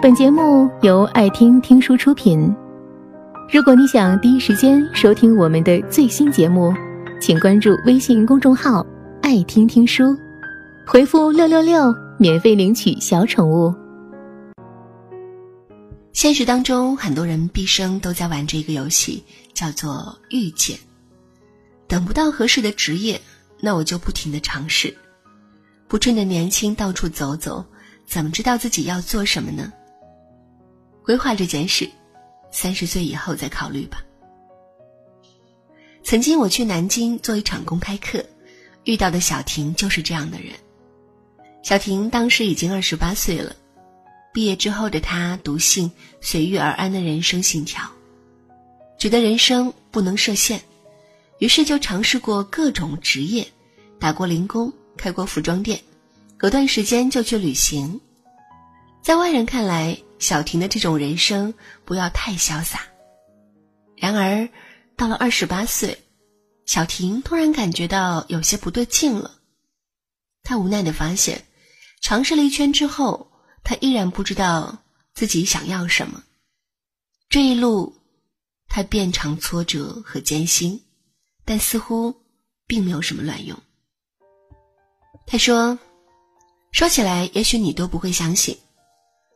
本节目由爱听听书出品。如果你想第一时间收听我们的最新节目，请关注微信公众号“爱听听书”，回复“六六六”免费领取小宠物。现实当中，很多人毕生都在玩这个游戏，叫做遇见。等不到合适的职业，那我就不停的尝试，不趁着年轻到处走走，怎么知道自己要做什么呢？规划这件事，三十岁以后再考虑吧。曾经我去南京做一场公开课，遇到的小婷就是这样的人。小婷当时已经二十八岁了，毕业之后的她笃信随遇而安的人生信条，觉得人生不能设限，于是就尝试过各种职业，打过零工，开过服装店，隔段时间就去旅行。在外人看来，小婷的这种人生不要太潇洒。然而，到了二十八岁，小婷突然感觉到有些不对劲了。她无奈的发现，尝试了一圈之后，她依然不知道自己想要什么。这一路，她遍尝挫折和艰辛，但似乎并没有什么卵用。她说：“说起来，也许你都不会相信。”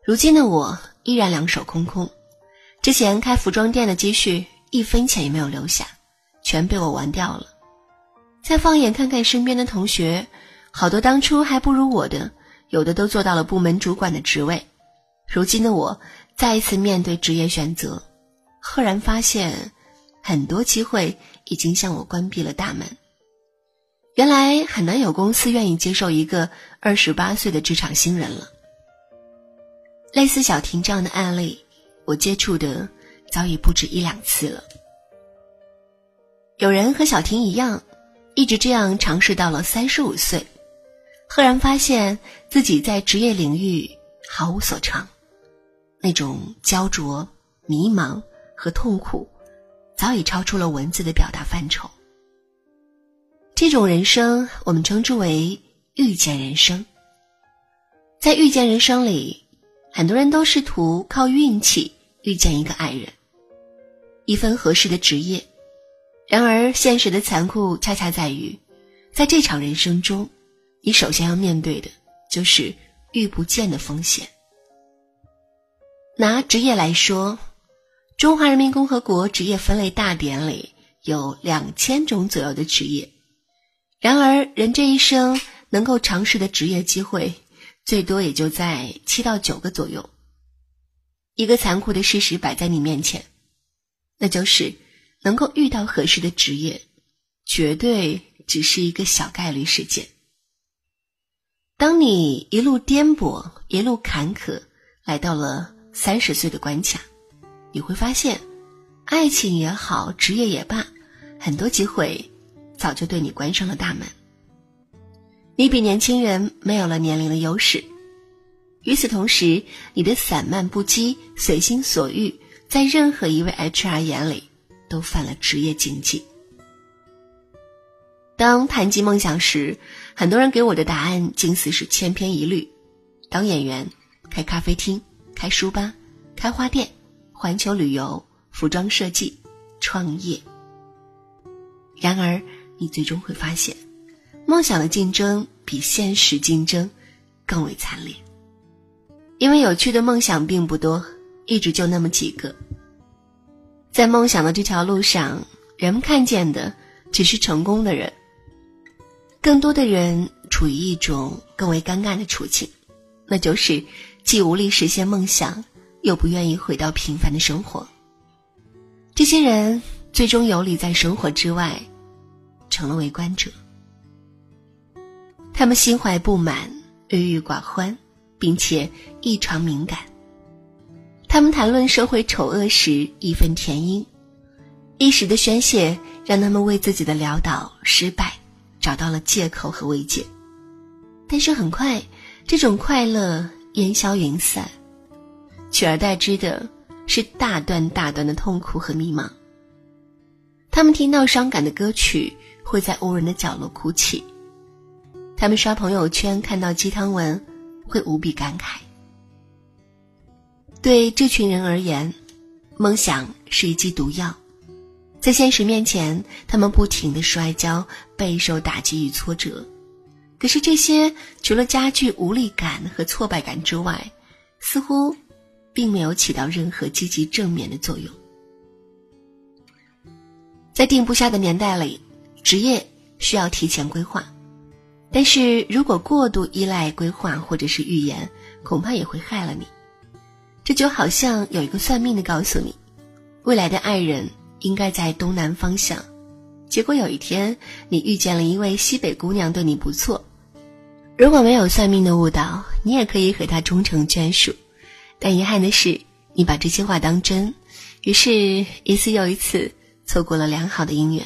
如今的我依然两手空空，之前开服装店的积蓄一分钱也没有留下，全被我玩掉了。再放眼看看身边的同学，好多当初还不如我的，有的都做到了部门主管的职位。如今的我再一次面对职业选择，赫然发现很多机会已经向我关闭了大门。原来很难有公司愿意接受一个二十八岁的职场新人了。类似小婷这样的案例，我接触的早已不止一两次了。有人和小婷一样，一直这样尝试到了三十五岁，赫然发现自己在职业领域毫无所长，那种焦灼、迷茫和痛苦，早已超出了文字的表达范畴。这种人生，我们称之为遇见人生。在遇见人生里。很多人都试图靠运气遇见一个爱人，一份合适的职业。然而，现实的残酷恰恰在于，在这场人生中，你首先要面对的就是遇不见的风险。拿职业来说，《中华人民共和国职业分类大典》里有两千种左右的职业，然而人这一生能够尝试的职业机会。最多也就在七到九个左右。一个残酷的事实摆在你面前，那就是能够遇到合适的职业，绝对只是一个小概率事件。当你一路颠簸，一路坎坷，来到了三十岁的关卡，你会发现，爱情也好，职业也罢，很多机会早就对你关上了大门。你比年轻人没有了年龄的优势，与此同时，你的散漫不羁、随心所欲，在任何一位 HR 眼里都犯了职业禁忌。当谈及梦想时，很多人给我的答案近似是千篇一律：当演员、开咖啡厅、开书吧、开花店、环球旅游、服装设计、创业。然而，你最终会发现。梦想的竞争比现实竞争更为惨烈，因为有趣的梦想并不多，一直就那么几个。在梦想的这条路上，人们看见的只是成功的人，更多的人处于一种更为尴尬的处境，那就是既无力实现梦想，又不愿意回到平凡的生活。这些人最终游离在生活之外，成了围观者。他们心怀不满，郁郁寡欢，并且异常敏感。他们谈论社会丑恶时义愤填膺，一时的宣泄让他们为自己的潦倒失败找到了借口和慰藉。但是很快，这种快乐烟消云散，取而代之的是大段大段的痛苦和迷茫。他们听到伤感的歌曲，会在无人的角落哭泣。他们刷朋友圈看到鸡汤文，会无比感慨。对这群人而言，梦想是一剂毒药，在现实面前，他们不停的摔跤，备受打击与挫折。可是这些除了加剧无力感和挫败感之外，似乎并没有起到任何积极正面的作用。在定不下的年代里，职业需要提前规划，但是如果过度依赖规划或者是预言，恐怕也会害了你。这就好像有一个算命的告诉你，未来的爱人应该在东南方向，结果有一天你遇见了一位西北姑娘，对你不错。如果没有算命的误导，你也可以和他终成眷属。但遗憾的是，你把这些话当真，于是一次又一次错过了良好的姻缘。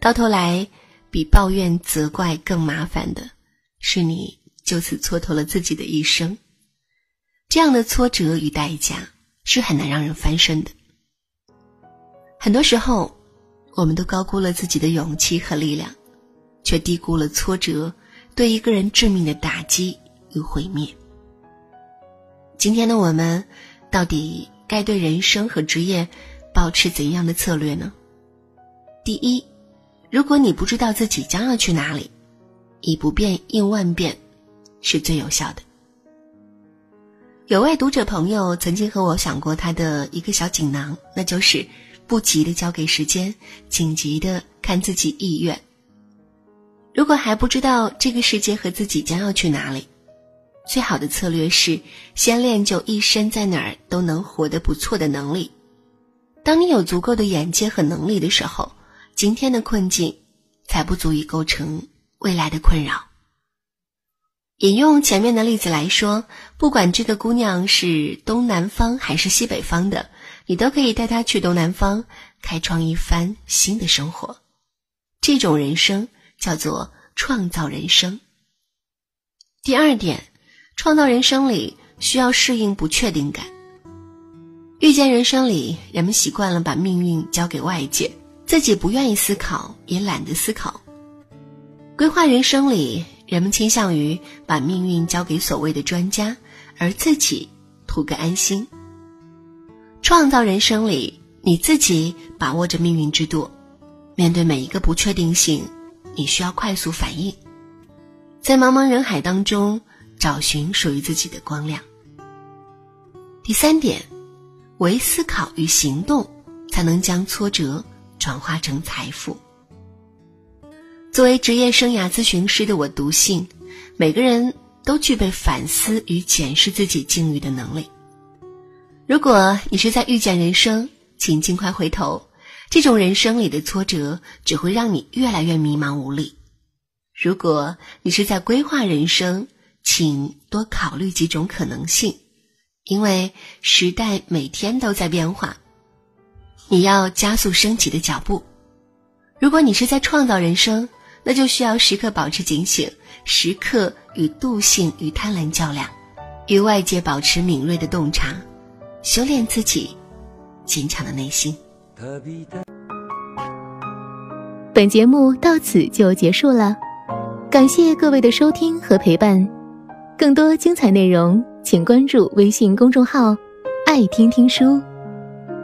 到头来，比抱怨责怪更麻烦的是，你就此蹉跎了自己的一生。这样的挫折与代价是很难让人翻身的。很多时候，我们都高估了自己的勇气和力量，却低估了挫折对一个人致命的打击与毁灭。今天的我们，到底该对人生和职业保持怎样的策略呢？第一，如果你不知道自己将要去哪里，以不变应万变，是最有效的。有位读者朋友曾经和我想过他的一个小锦囊，那就是不急的交给时间，紧急的看自己意愿。如果还不知道这个世界和自己将要去哪里，最好的策略是先练就一身在哪儿都能活得不错的能力。当你有足够的眼界和能力的时候，今天的困境才不足以构成未来的困扰。引用前面的例子来说，不管这个姑娘是东南方还是西北方的，你都可以带她去东南方，开创一番新的生活。这种人生叫做创造人生。第二点，创造人生里需要适应不确定感。遇见人生里，人们习惯了把命运交给外界，自己不愿意思考，也懒得思考。规划人生里。人们倾向于把命运交给所谓的专家，而自己图个安心。创造人生里，你自己把握着命运之舵，面对每一个不确定性，你需要快速反应，在茫茫人海当中找寻属于自己的光亮。第三点，唯思考与行动，才能将挫折转化成财富。作为职业生涯咨询师的我，笃信每个人都具备反思与检视自己境遇的能力。如果你是在遇见人生，请尽快回头。这种人生里的挫折只会让你越来越迷茫无力。如果你是在规划人生，请多考虑几种可能性，因为时代每天都在变化，你要加速升级的脚步。如果你是在创造人生，那就需要时刻保持警醒，时刻与惰性与贪婪较量，与外界保持敏锐的洞察，修炼自己坚强的内心。本节目到此就结束了，感谢各位的收听和陪伴。更多精彩内容，请关注微信公众号“爱听听书”，